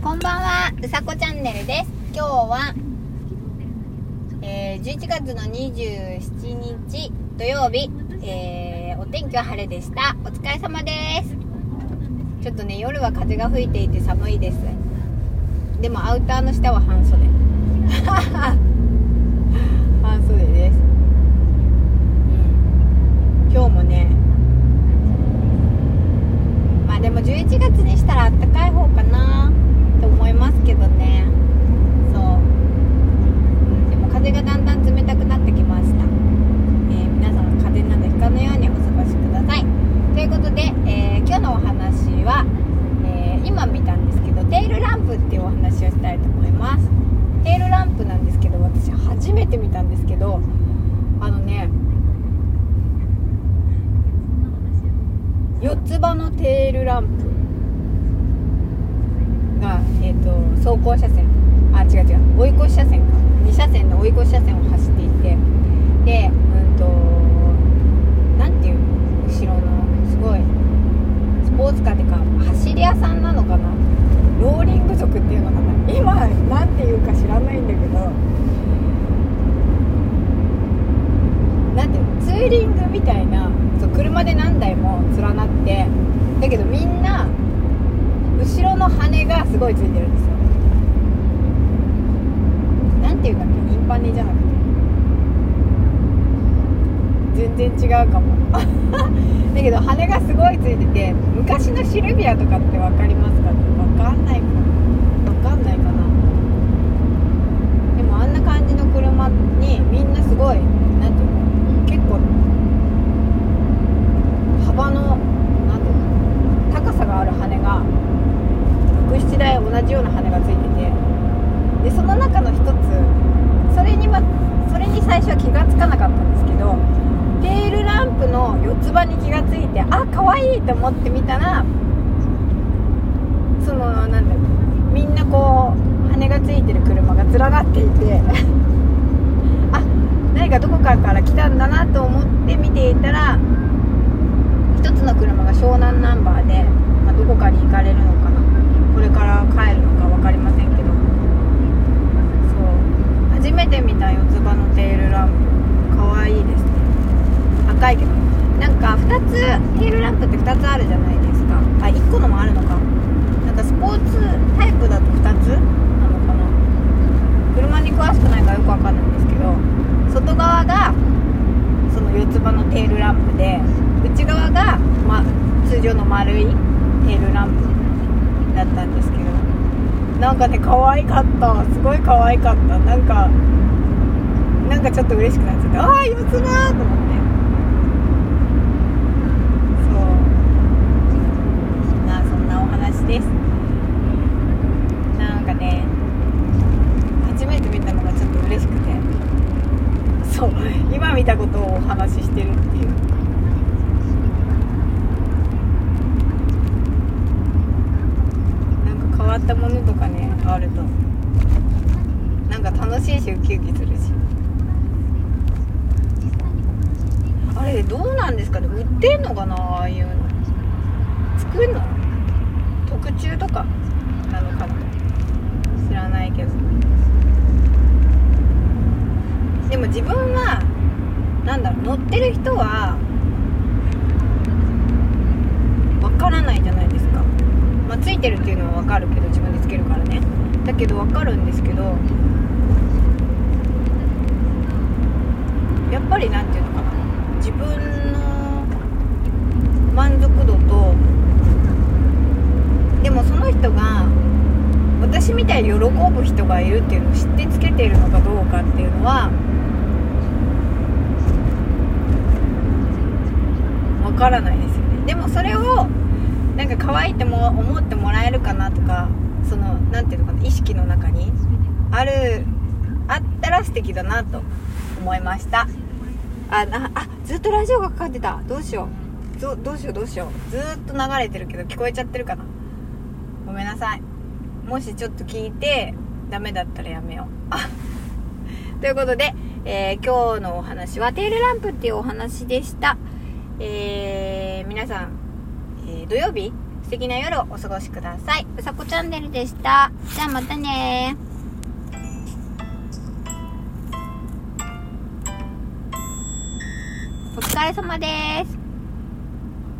こんばんは、うさこチャンネルです。今日は、えー、11月の27日土曜日、えー、お天気は晴れでした。お疲れ様です。ちょっとね、夜は風が吹いていて寒いです。でもアウターの下は半袖。半袖です。うん、今日もね、まあでも11月にしたらあったかい方かなと思いますけどねそう、うん、でも風がだんだん冷たくなってきました、えー皆さん風邪などひかぬようにお過ごしくださいということで、えー今日のお話は、えー今見たんですけどテールランプっていうお話をしたいと思いますテールランプなんですけど私初めて見たんですけどあのね四つ葉のテールランプが、えー、と走行車線。あ違う違う。追い越し車線か。2車線の追い越し車線を走っていて。でうんとなんていうの後ろのすごいスポーツカーっていうか走り屋さんなのかなローリング族っていうのかな今なんていうか知らないんだけどなんていうのツーリングみたいなそう車で何台も連なってだけどみんな後ろの羽がすごいついてるんですよ。なんていうんだっけ？インパネじゃなくて。全然違うかも。だけど羽がすごいついてて昔のシルビアとかって分かりますかね？分かんないかなでもあんな感じの車にみんなすごいなんていうの結構幅のなんていうの高さがある羽が67台同じような羽がついててでその中の一つそれにはそれに最初は気がつかなかったんですけどテールランプの四つ葉に気がついてあ可愛いと思ってみたらそのなんだろうみんなこう羽がついてる車が連なっていて あ何かどこかから来たんだなと思って見ていたら一つの車が湘南ナンバーで、まあ、どこかに行かれるのかな。これから帰るのか分かりませんけど。そう。初めて見た四つ葉のテールランプかわいいですね赤いけど。なんか2つテールランプって2つあるじゃないですか。あ1個のもあるのか。なんかスポーツタイプだと2つ？なのかな。車に詳しくないからよくわかんないんですけど。外側がその四つ葉のテールランプで内側が、ま、通常の丸いテールランプだったんですけど。なんかね可愛かった。すごい可愛かった。なんかなんかちょっと嬉しくなっちゃってああ四つ葉と思ってそうまあそんなお話です。なんかね初めて見たのがちょっと嬉しくて。そう今見たことをお話ししてるっていう。なんか変わったものとかねあると。なんか楽しいしウキウキするし。あれどうなんですかね？売ってんのかな？ああいうの。作るの特注とかなのかな知らないけどでも自分はなんだろう乗ってる人はわからないじゃないですか。まあついてるっていうのはわかるけど自分でつけるからね。だけどわかるんですけどやっぱりなんていうのかな。自分の満足度とでもその人が私みたいに喜ぶ人がいるっていうのを知ってつけているのかどうかっていうのはわからないですよね。でもそれをなんか可愛いっても思ってもらえるかなとかそのなんていうのかな意識の中にあるあったら素敵だなと思いました。あなあずっとラジオがかかってた。どうしよう。どどうしようどうしよう。ずっと流れてるけど聞こえちゃってるかな。ごめんなさい。もしちょっと聞いてダメだったらやめよう。ということで、えー今日のお話はテールランプっていうお話でした。えー皆さん、えー土曜日素敵な夜をお過ごしください。うさこチャンネルでした。じゃあまたね。お疲れ様です。